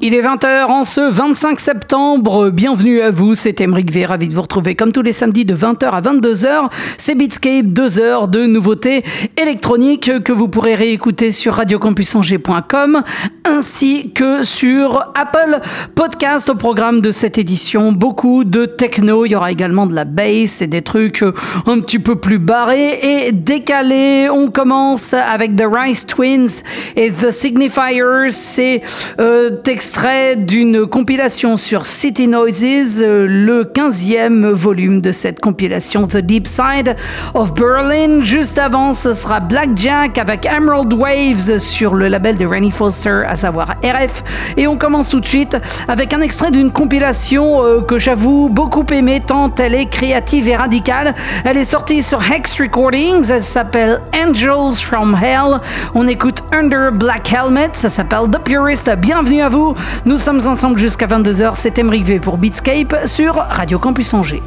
Il est 20h en ce 25 septembre. Bienvenue à vous, c'est Emeric V. Ravi de vous retrouver comme tous les samedis de 20h à 22h. C'est Beatscape, 2 heures de nouveautés électroniques que vous pourrez réécouter sur radiocampusangers.com ainsi que sur Apple Podcast au programme de cette édition. Beaucoup de techno. Il y aura également de la bass et des trucs un petit peu plus barrés et décalés. On commence avec The Rice Twins et The Signifiers. C'est euh, extrait d'une compilation sur City Noises, euh, le 15e volume de cette compilation The Deep Side of Berlin. Juste avant, ce sera Blackjack avec Emerald Waves sur le label de Rennie Foster, à savoir RF. Et on commence tout de suite avec un extrait d'une compilation euh, que j'avoue beaucoup aimer tant elle est créative et radicale. Elle est sortie sur Hex Recordings, elle s'appelle Angels from Hell. On écoute Under Black Helmet, ça s'appelle The Purist. Bienvenue à vous. Nous sommes ensemble jusqu'à 22h. C'est Emric V pour Beatscape sur Radio Campus Angers.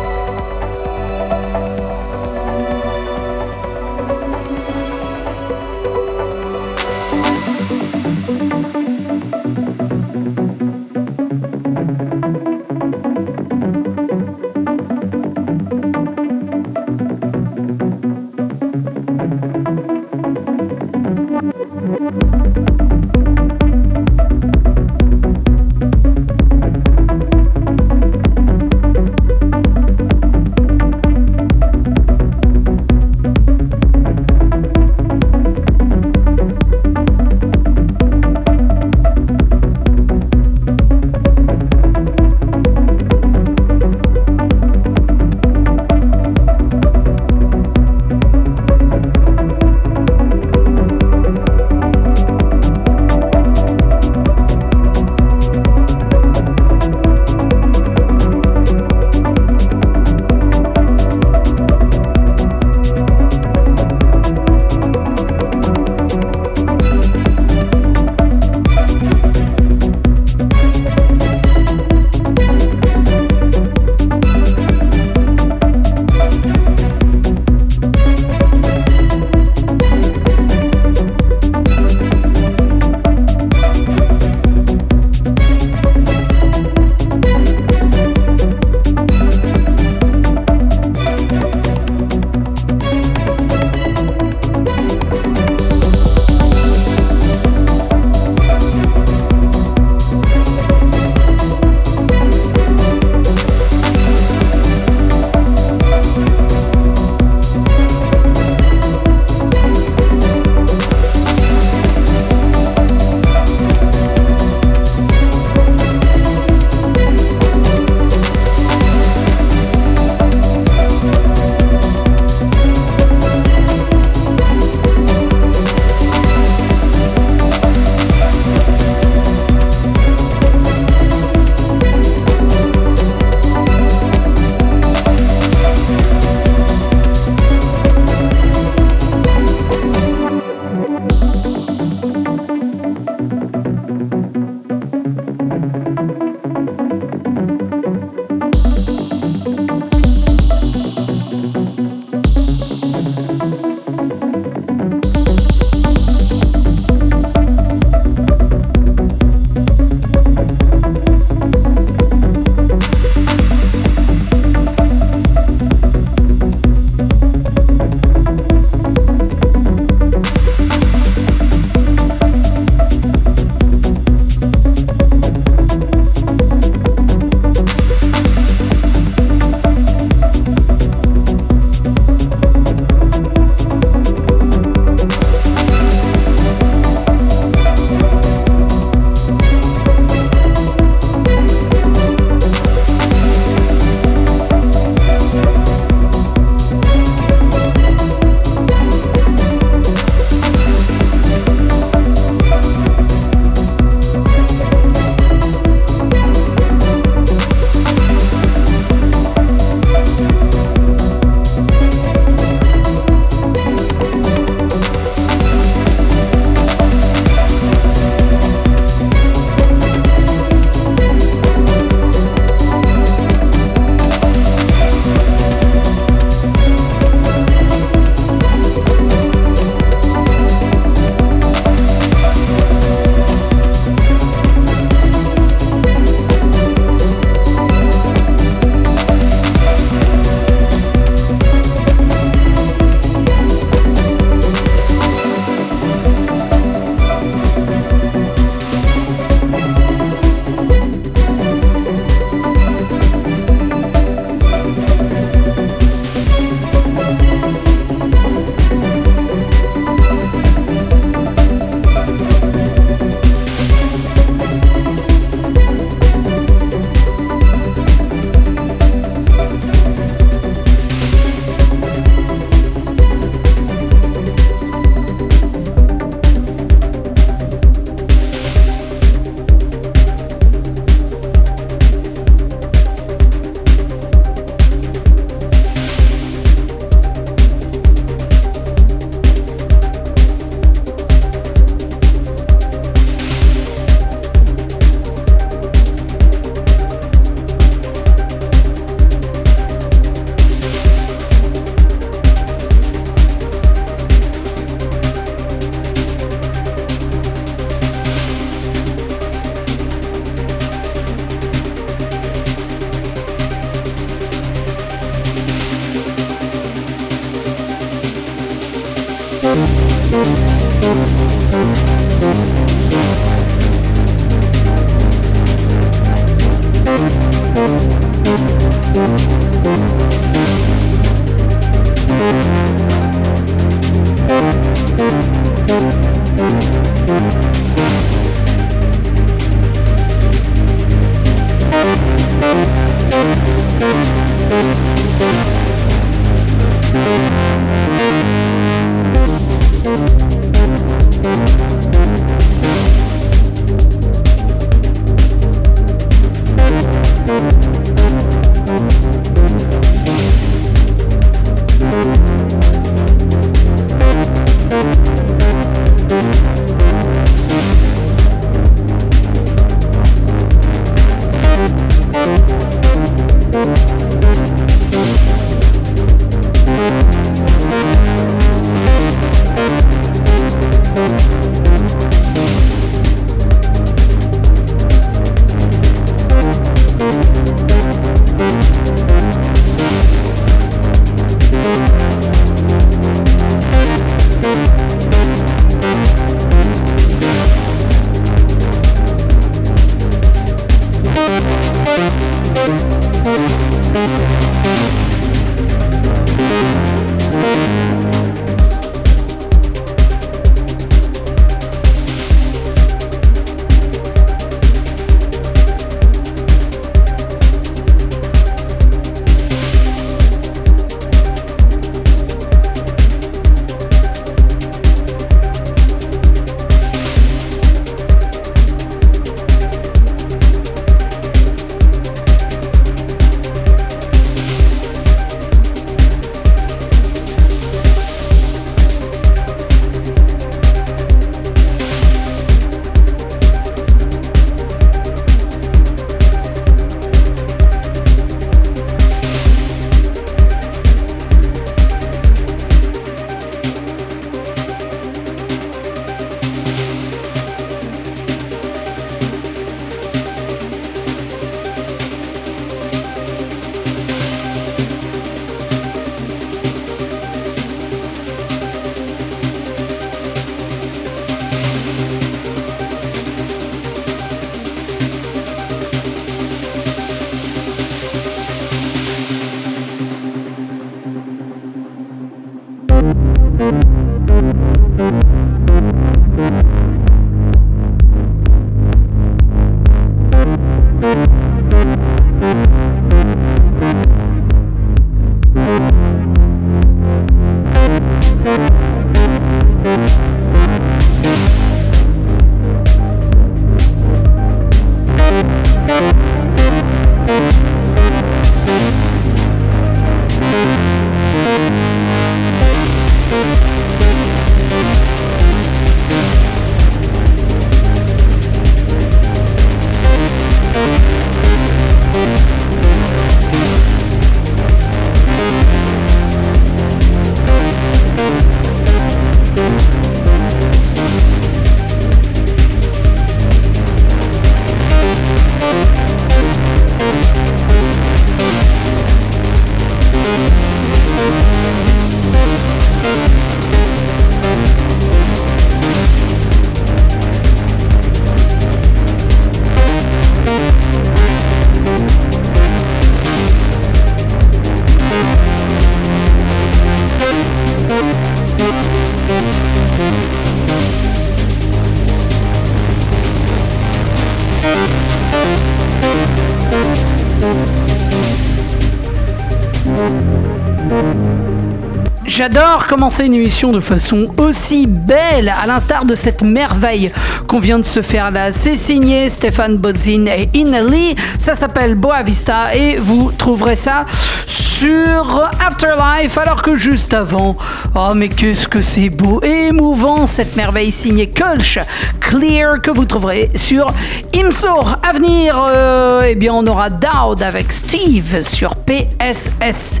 J'adore commencer une émission de façon aussi belle, à l'instar de cette merveille qu'on vient de se faire là. C'est signé Stéphane Bodzin et Inali. Ça s'appelle Boa Vista et vous trouverez ça sur Afterlife. Alors que juste avant, oh mais qu'est-ce que c'est beau et émouvant cette merveille signée Kulch Clear que vous trouverez sur Imso. À venir, euh, eh bien on aura Dowd avec Steve sur PSS.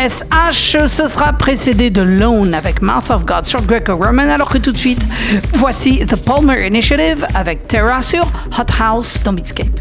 SH, ce sera précédé de Lone avec Mouth of God sur Greco-Roman, alors que tout de suite, voici The Palmer Initiative avec Terra sur Hot House dans Beatscape.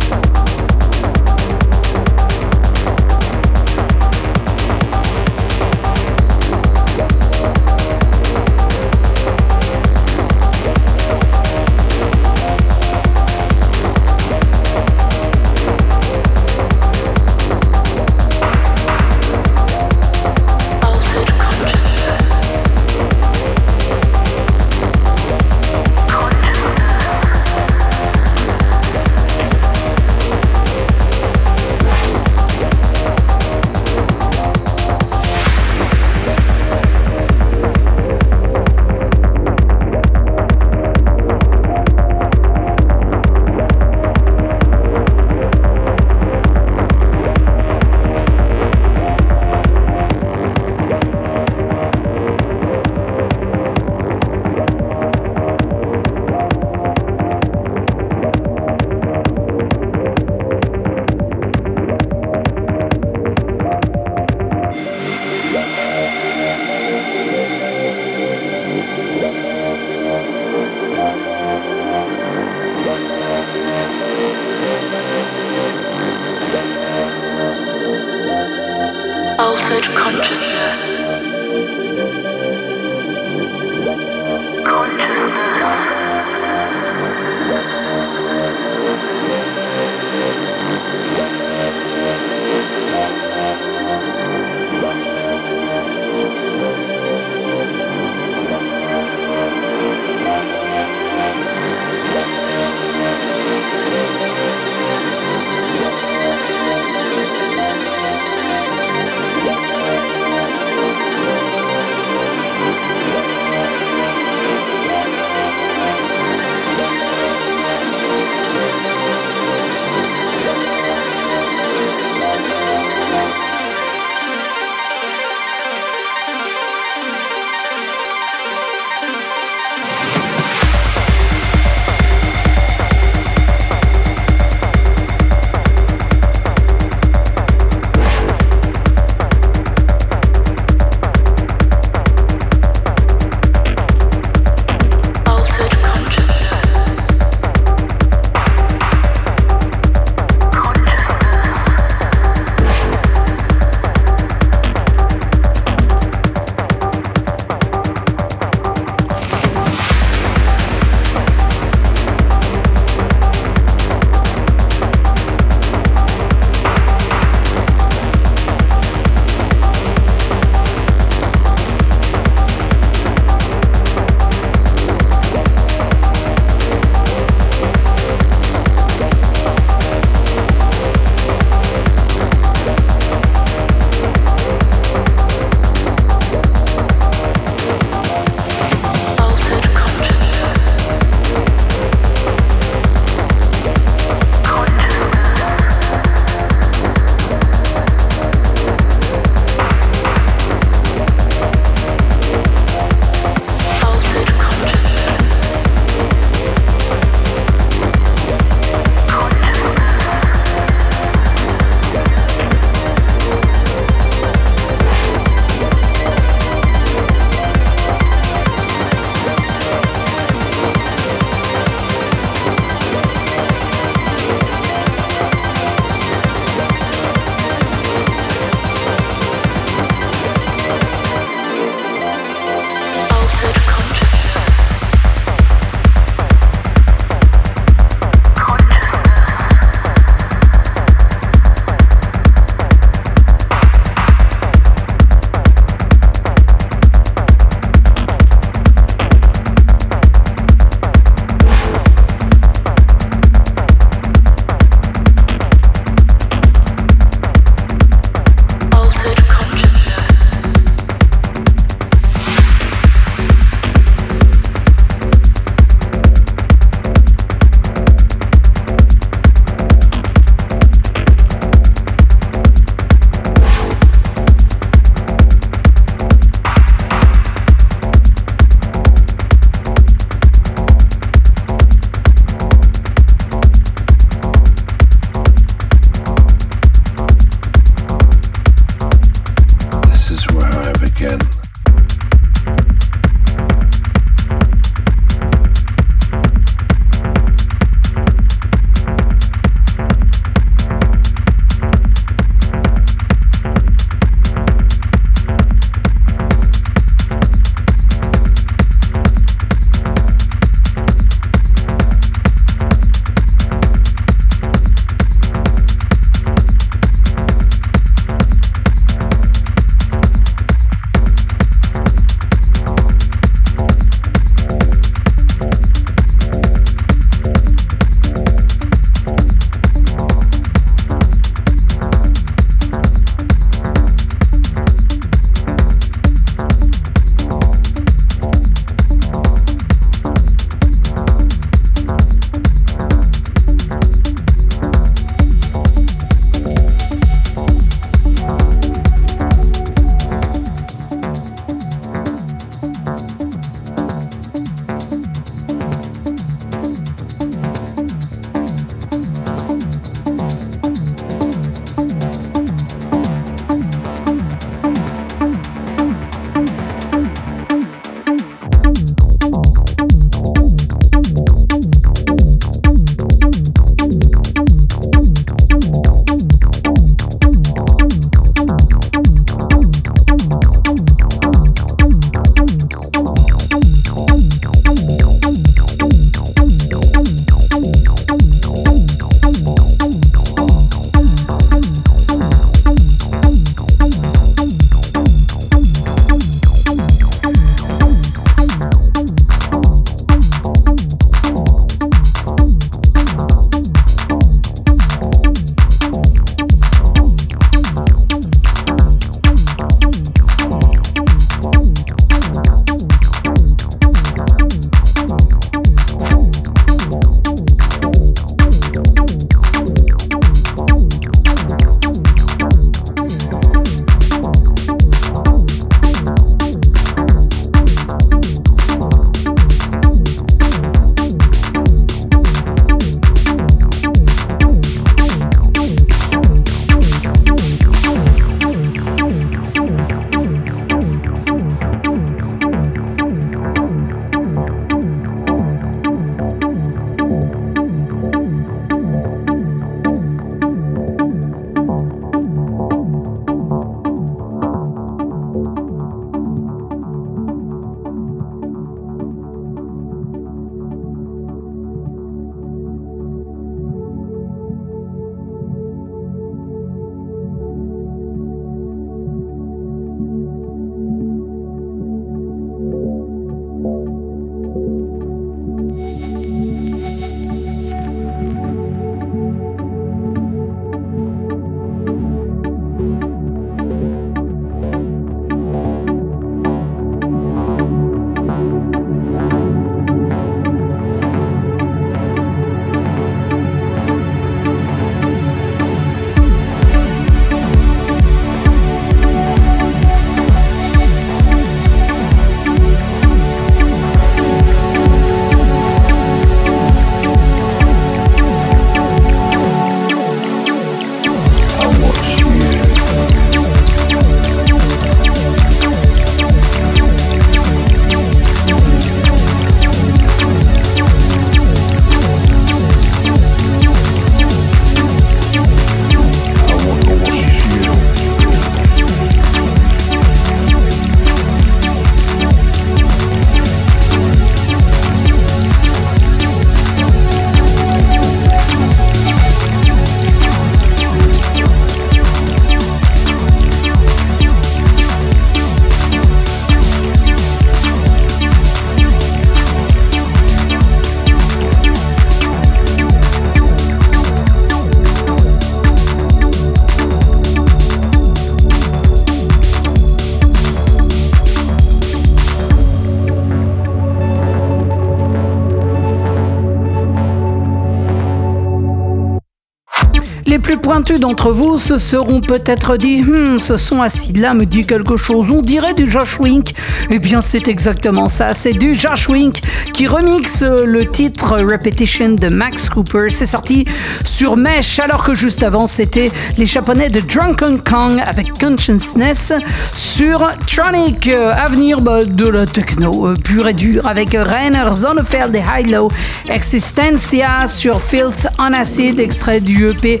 Plus pointus d'entre vous se seront peut-être dit hmm, ce son acide-là me dit quelque chose, on dirait du Josh Wink. Eh bien, c'est exactement ça, c'est du Josh Wink qui remixe le titre Repetition de Max Cooper. C'est sorti sur Mesh, alors que juste avant, c'était les japonais de Drunken Kong avec Consciousness sur Tronic. Avenir bah, de la techno euh, pure et dure avec Rainer Zonefeld et High-Low Existencia sur Filth on Acid, extrait du EP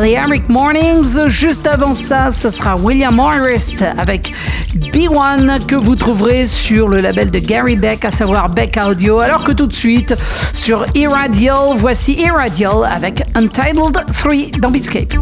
Balearic Mornings. Juste avant ça, ce sera William Morris avec B1 que vous trouverez sur le label de Gary Beck, à savoir Beck Audio. Alors que tout de suite, sur Irradial, voici Irradial avec Untitled 3 dans Beatscape.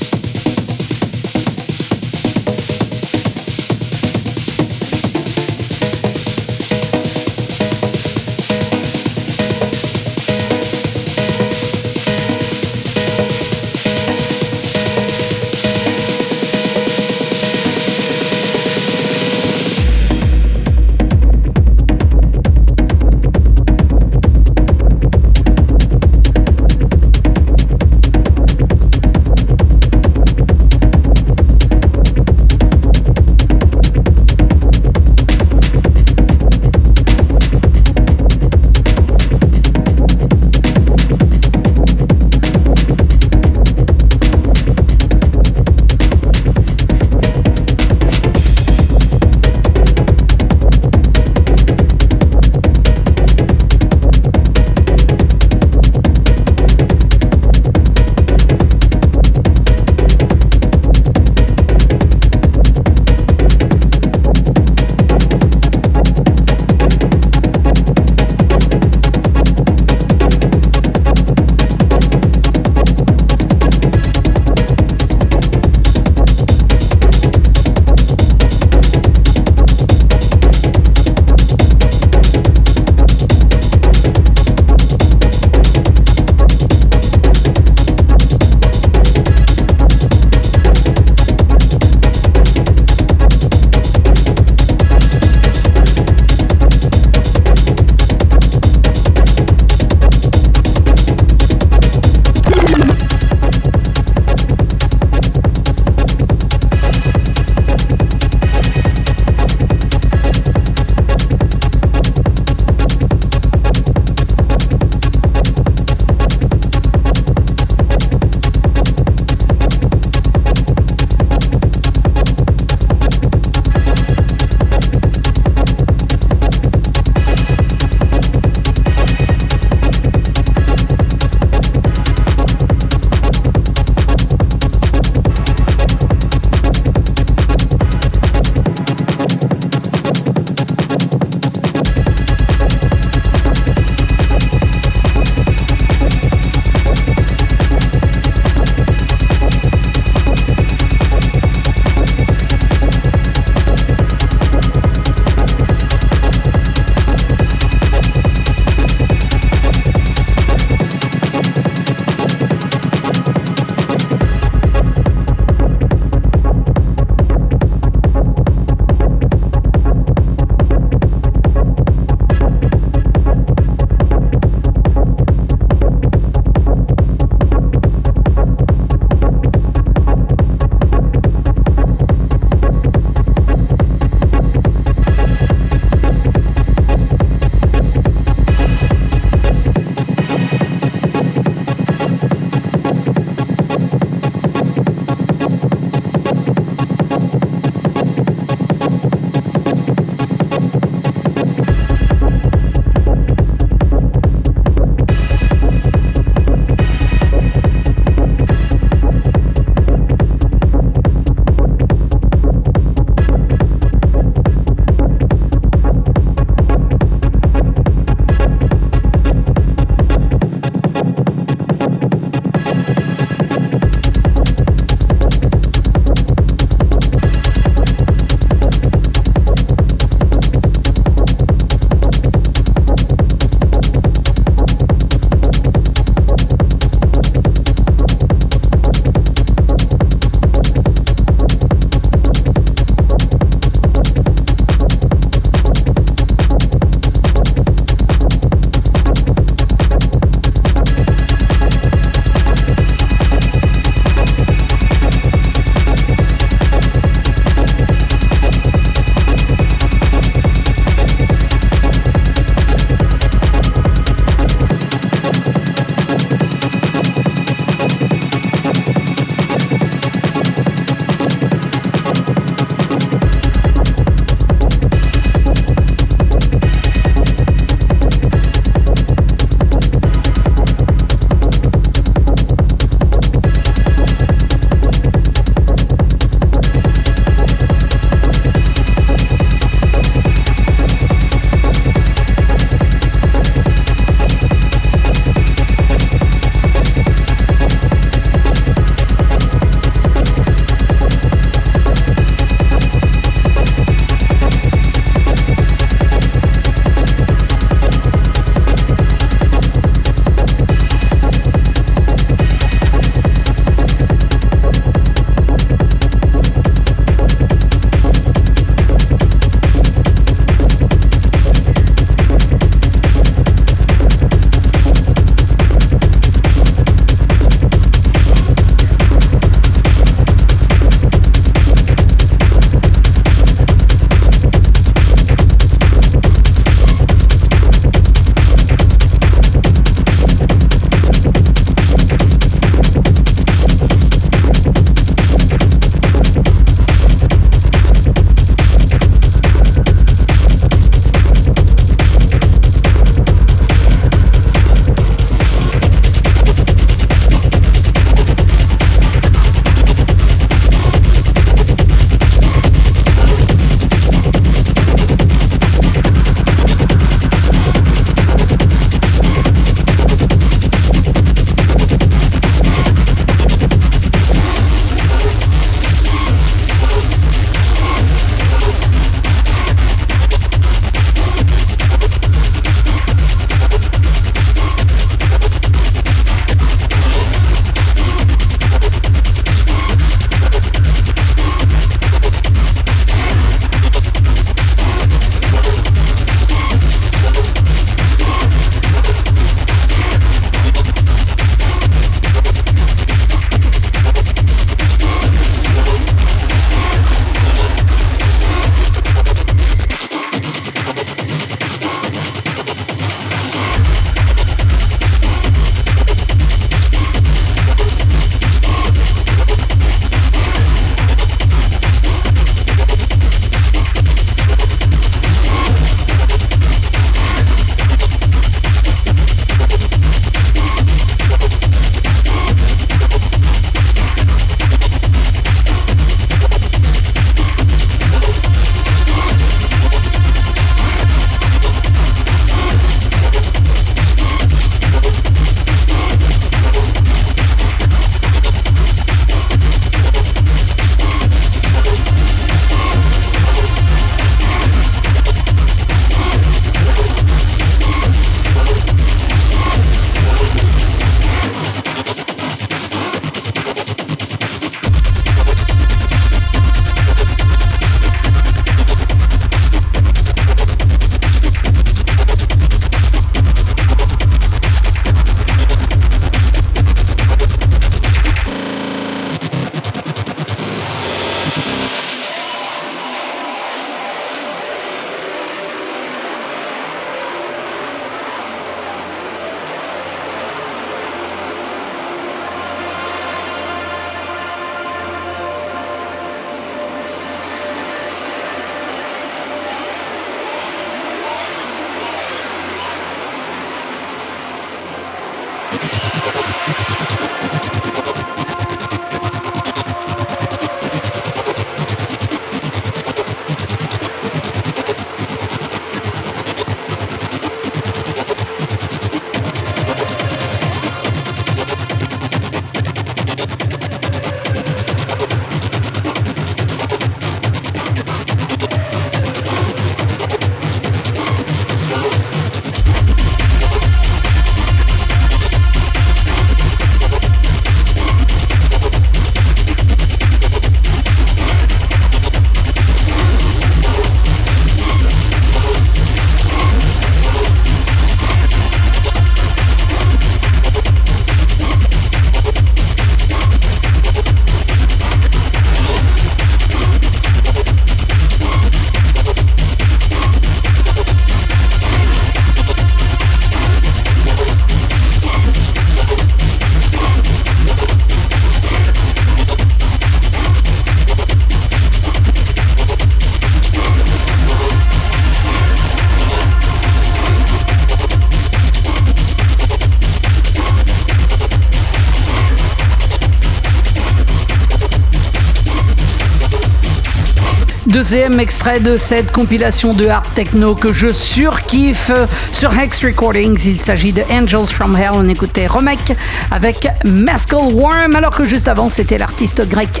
Deuxième extrait de cette compilation de hard techno que je surkiffe sur Hex Recordings. Il s'agit de Angels from Hell. On écoutait Romek avec Mescal Worm, alors que juste avant, c'était l'artiste grec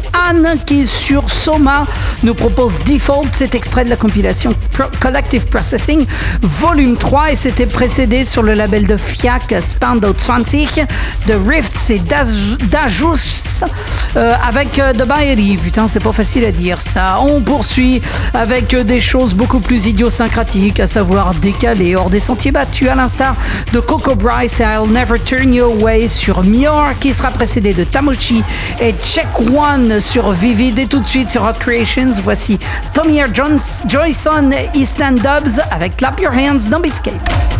Qui, sur Soma, nous propose Default, cet extrait de la compilation Collective Processing, volume 3, et c'était précédé sur le label de FIAC Spando 20 de Rifts et Dajus euh, avec euh, The Baeri. Putain, c'est pas facile à dire ça. On poursuit avec des choses beaucoup plus idiosyncratiques, à savoir décalées, hors des sentiers battus, à l'instar de Coco Bryce et I'll Never Turn You Away sur Mior, qui sera précédé de Tamochi et Check One sur Vivid. Et tout de suite sur Hot Creations, voici Tommy Jones, Joyson Eastern Dubs avec Clap Your Hands dans Beatscape.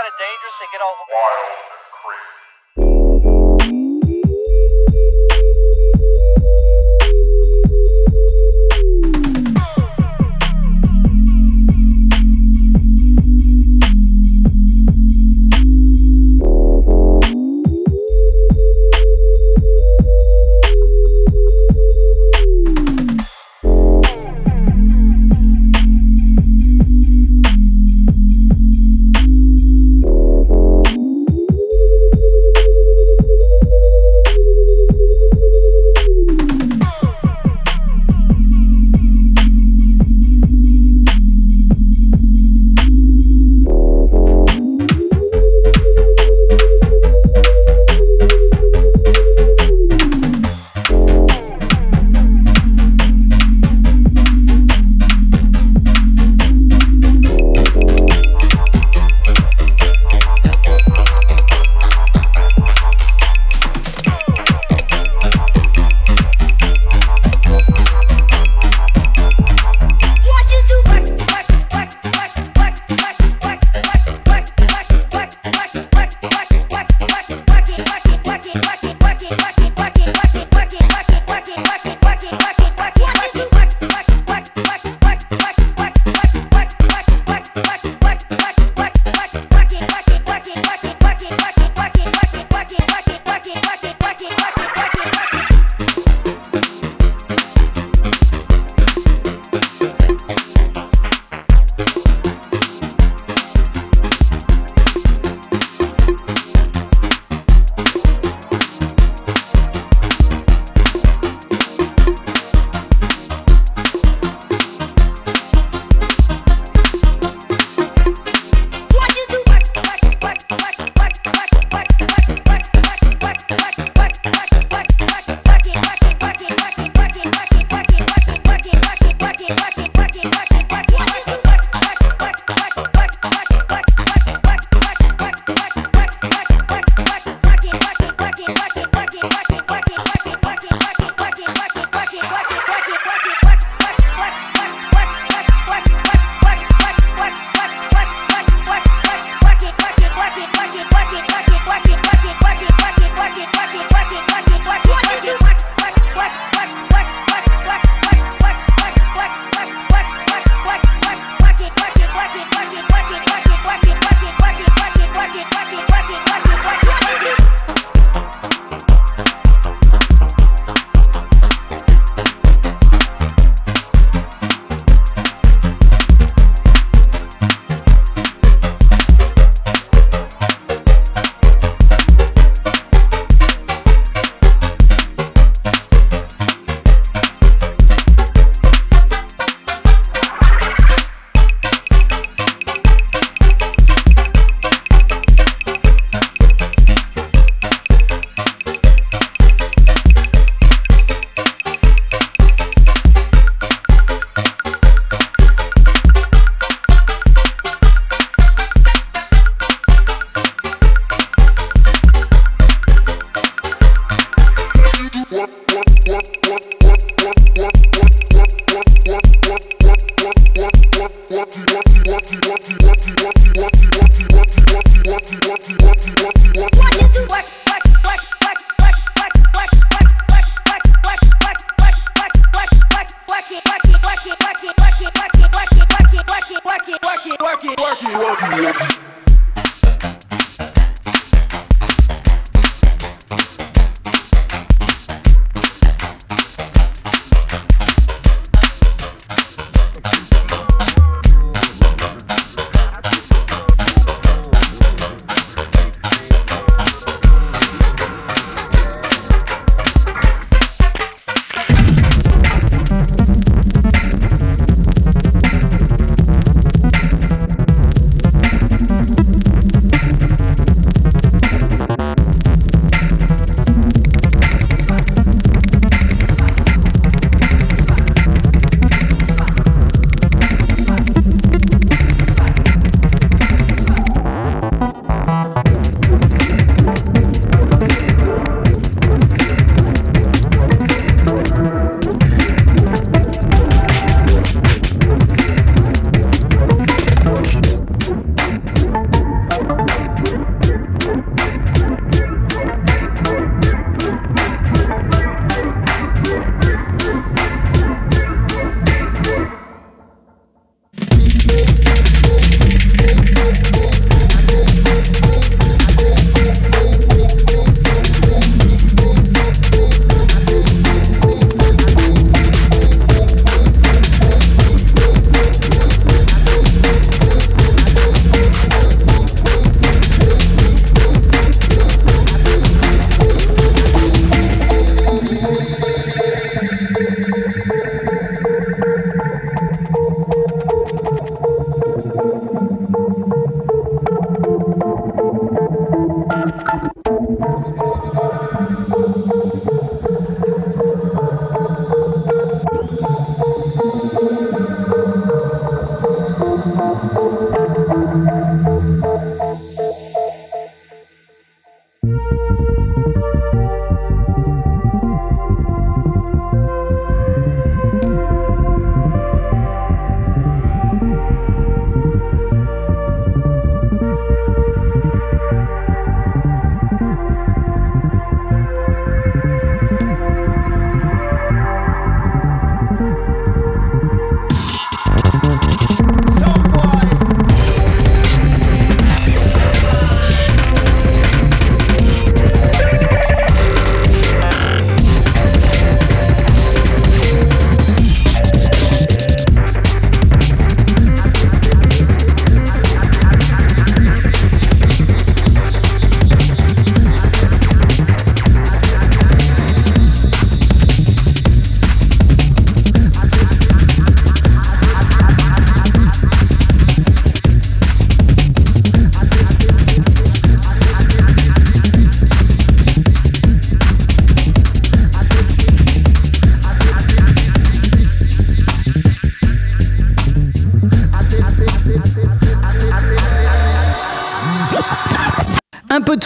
Kind of dangerous? They get all wild and crazy.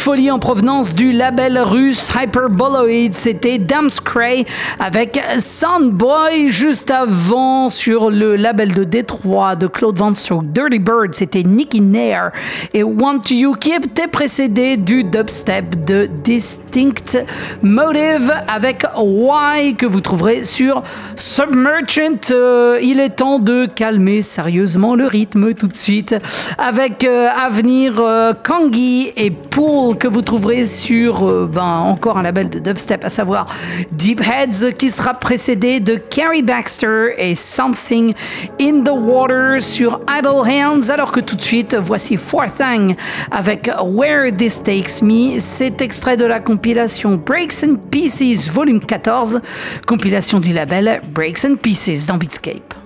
Folie en provenance du label russe Hyperboloid. C'était Cray avec Soundboy juste avant sur le label de Détroit de Claude sur Dirty Bird. C'était Nicky Nair et Want You qui était précédé du dubstep de Distinct Motive avec Why que vous trouverez sur Submerchant. Euh, il est temps de calmer sérieusement le rythme tout de suite avec euh, Avenir euh, Kangi et Pool que vous trouverez sur euh, ben, encore un label de dubstep, à savoir Deep Heads, qui sera précédé de Carrie Baxter et Something in the Water sur Idle Hands, alors que tout de suite, voici Four Thing avec Where This Takes Me. C'est extrait de la compilation Breaks and Pieces, volume 14, compilation du label Breaks and Pieces dans Beatscape.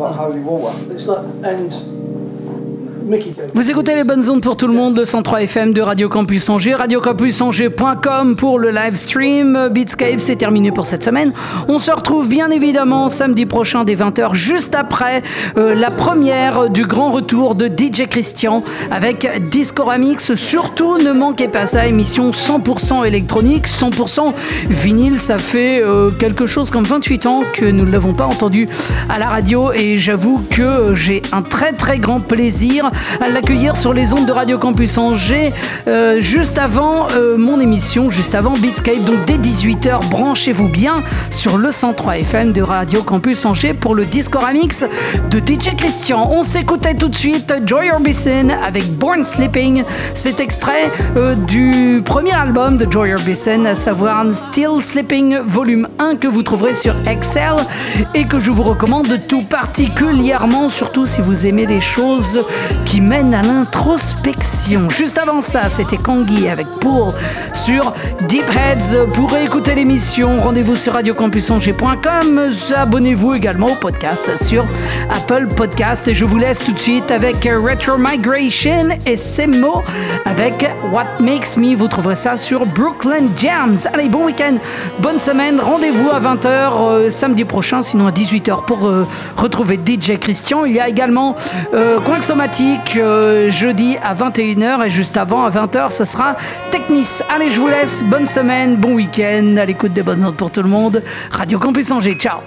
not holy water. It's not, and Écoutez les bonnes ondes pour tout le monde, le 103 FM de Radio Campus Angers, radiocampusangers.com pour le live stream. Beatscape, c'est terminé pour cette semaine. On se retrouve bien évidemment samedi prochain dès 20h, juste après euh, la première du grand retour de DJ Christian avec Discoramix. Surtout, ne manquez pas ça, émission 100% électronique, 100% vinyle. Ça fait euh, quelque chose comme 28 ans que nous ne l'avons pas entendu à la radio et j'avoue que j'ai un très très grand plaisir à l'accueillir sur les ondes de Radio Campus Angers euh, juste avant euh, mon émission, juste avant Beatscape. Donc dès 18h, branchez-vous bien sur le 103 FM de Radio Campus Angers pour le Discoramix de DJ Christian. On s'écoutait tout de suite Joy Orbison avec Born Sleeping. C'est extrait euh, du premier album de Joy Orbison, à savoir Still Sleeping volume 1 que vous trouverez sur Excel et que je vous recommande tout particulièrement, surtout si vous aimez les choses qui mènent à l'introspection. Juste avant ça, c'était Kangi avec Pool sur Deep Heads. Pour écouter l'émission, rendez-vous sur radiocampusangers.com. Abonnez-vous également au podcast sur Apple Podcast. Et je vous laisse tout de suite avec Retro Migration et Semo avec What Makes Me. Vous trouverez ça sur Brooklyn Jams. Allez, bon week-end, bonne semaine. Rendez-vous à 20h euh, samedi prochain, sinon à 18h pour euh, retrouver DJ Christian. Il y a également euh, jeudi à 21h et juste avant à 20h, ce sera Technis. Allez, je vous laisse. Bonne semaine, bon week-end, à l'écoute des bonnes ondes pour tout le monde. Radio Campus Angers, ciao